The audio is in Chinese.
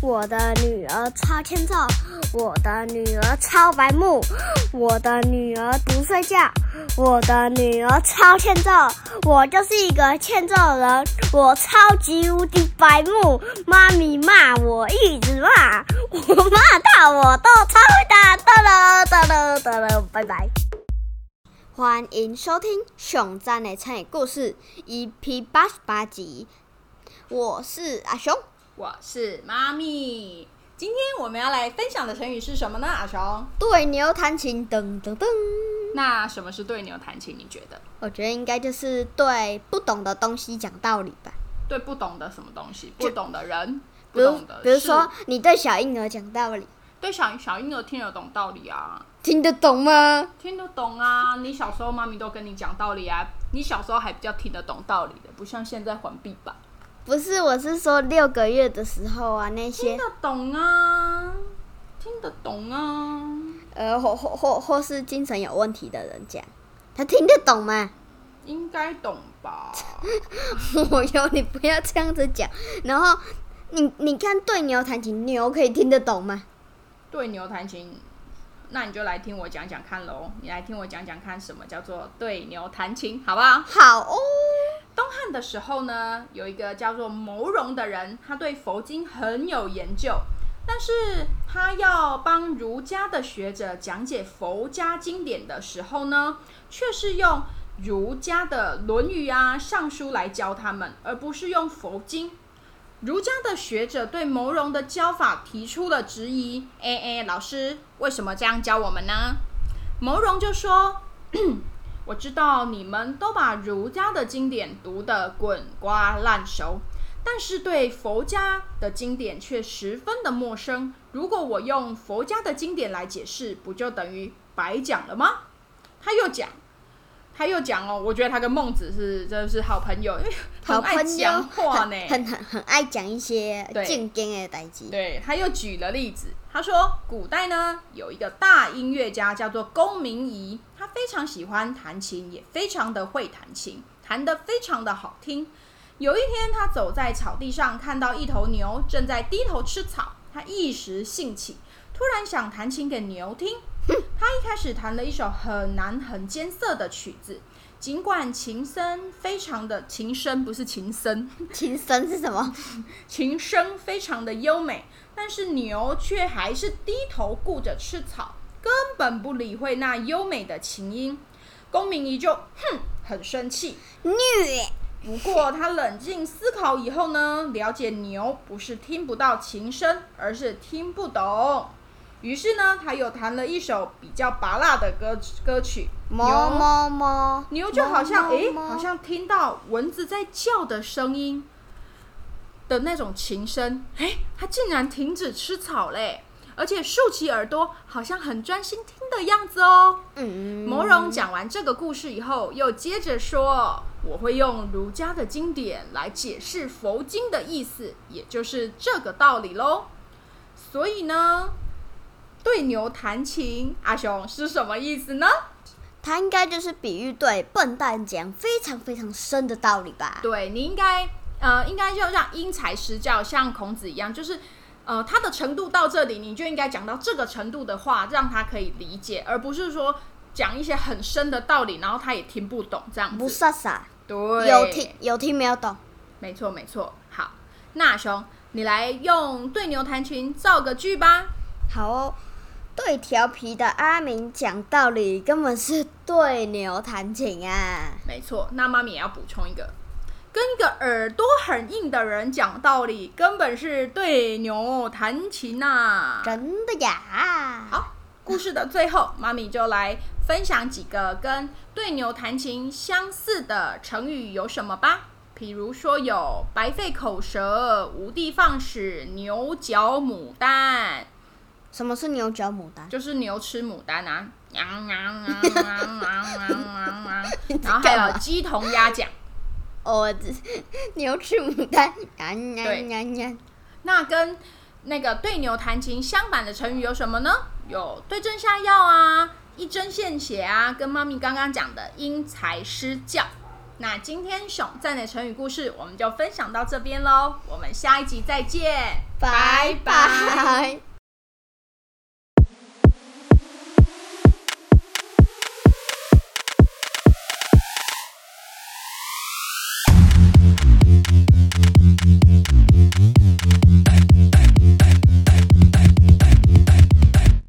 我的女儿超欠揍，我的女儿超白目，我的女儿不睡觉，我的女儿超欠揍。我就是一个欠揍人，我超级无敌白目。妈咪骂我一直骂，我骂到我都超会打。哒了哒了哒了，拜拜。欢迎收听《熊赞的成语故事》EP 八十八集。我是阿熊。我是妈咪，今天我们要来分享的成语是什么呢？阿雄，对牛弹琴，噔噔噔。那什么是对牛弹琴？你觉得？我觉得应该就是对不懂的东西讲道理吧。对不懂的什么东西？不懂的人，不懂的。比如说，你对小婴儿讲道理，对小小婴儿听得懂道理啊？听得懂吗？听得懂啊！你小时候妈咪都跟你讲道理啊，你小时候还比较听得懂道理的，不像现在环闭吧。不是，我是说六个月的时候啊，那些听得懂啊，听得懂啊。呃，或或或或是精神有问题的人讲，他听得懂吗？应该懂吧。我有你不要这样子讲。然后你你看对牛弹琴，牛可以听得懂吗？对牛弹琴，那你就来听我讲讲看喽。你来听我讲讲看，什么叫做对牛弹琴，好不好？好哦。东汉的时候呢，有一个叫做牟荣的人，他对佛经很有研究，但是他要帮儒家的学者讲解佛家经典的时候呢，却是用儒家的《论语》啊、《尚书》来教他们，而不是用佛经。儒家的学者对牟荣的教法提出了质疑：“哎哎，老师，为什么这样教我们呢？”牟荣就说。我知道你们都把儒家的经典读得滚瓜烂熟，但是对佛家的经典却十分的陌生。如果我用佛家的经典来解释，不就等于白讲了吗？他又讲，他又讲哦，我觉得他跟孟子是真的是好朋友，因为很爱讲话呢，很很很爱讲一些正经的代志。对，他又举了例子。他说，古代呢有一个大音乐家叫做公明仪，他非常喜欢弹琴，也非常的会弹琴，弹得非常的好听。有一天，他走在草地上，看到一头牛正在低头吃草，他一时兴起，突然想弹琴给牛听。他一开始弹了一首很难、很艰涩的曲子，尽管琴声非常的琴声不是琴声，琴声是什么？琴声非常的优美。但是牛却还是低头顾着吃草，根本不理会那优美的琴音。公明仪就哼，很生气，虐。不过他冷静思考以后呢，了解牛不是听不到琴声，而是听不懂。于是呢，他又弹了一首比较拔辣的歌歌曲。牛么么，牛就好像诶，好像听到蚊子在叫的声音。的那种琴声，哎，它竟然停止吃草嘞，而且竖起耳朵，好像很专心听的样子哦。嗯，摩荣讲完这个故事以后，又接着说：“我会用儒家的经典来解释佛经的意思，也就是这个道理喽。所以呢，对牛弹琴，阿雄是什么意思呢？他应该就是比喻对笨蛋讲非常非常深的道理吧？对你应该。呃，应该就让因材施教，像孔子一样，就是，呃，他的程度到这里，你就应该讲到这个程度的话，让他可以理解，而不是说讲一些很深的道理，然后他也听不懂这样子。不傻傻，对，有听有听没有懂，没错没错。好，那熊，你来用对牛弹琴造个句吧。好哦，对调皮的阿明讲道理，根本是对牛弹琴啊。没错，那妈咪也要补充一个。跟一个耳朵很硬的人讲道理，根本是对牛弹琴呐！真的呀！好，故事的最后，妈咪就来分享几个跟对牛弹琴相似的成语有什么吧。比如说有白费口舌、无地放矢、牛角牡丹。什么是牛角牡丹？就是牛吃牡丹啊！然后还有鸡同鸭讲。哦，牛吃牡丹，对，那跟那个对牛弹琴相反的成语有什么呢？有对症下药啊，一针见血啊，跟妈咪刚刚讲的因材施教。那今天熊赞的成语故事我们就分享到这边喽，我们下一集再见，拜拜。